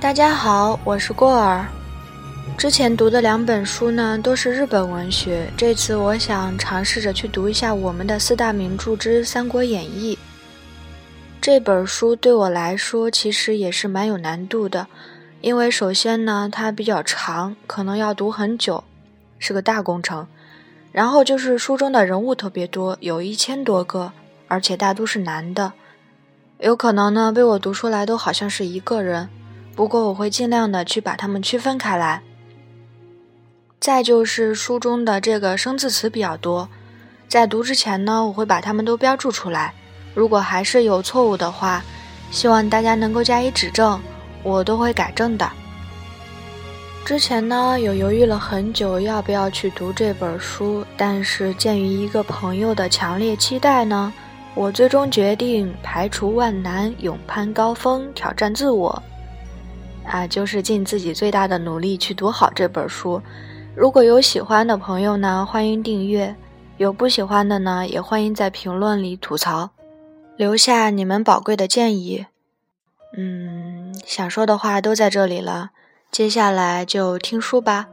大家好，我是过儿。之前读的两本书呢，都是日本文学。这次我想尝试着去读一下我们的四大名著之《三国演义》。这本书对我来说其实也是蛮有难度的，因为首先呢，它比较长，可能要读很久，是个大工程。然后就是书中的人物特别多，有一千多个，而且大都是男的，有可能呢被我读出来都好像是一个人。不过我会尽量的去把它们区分开来。再就是书中的这个生字词比较多，在读之前呢，我会把它们都标注出来。如果还是有错误的话，希望大家能够加以指正，我都会改正的。之前呢，有犹豫了很久要不要去读这本书，但是鉴于一个朋友的强烈期待呢，我最终决定排除万难，勇攀高峰，挑战自我。啊，就是尽自己最大的努力去读好这本书。如果有喜欢的朋友呢，欢迎订阅；有不喜欢的呢，也欢迎在评论里吐槽，留下你们宝贵的建议。嗯，想说的话都在这里了，接下来就听书吧。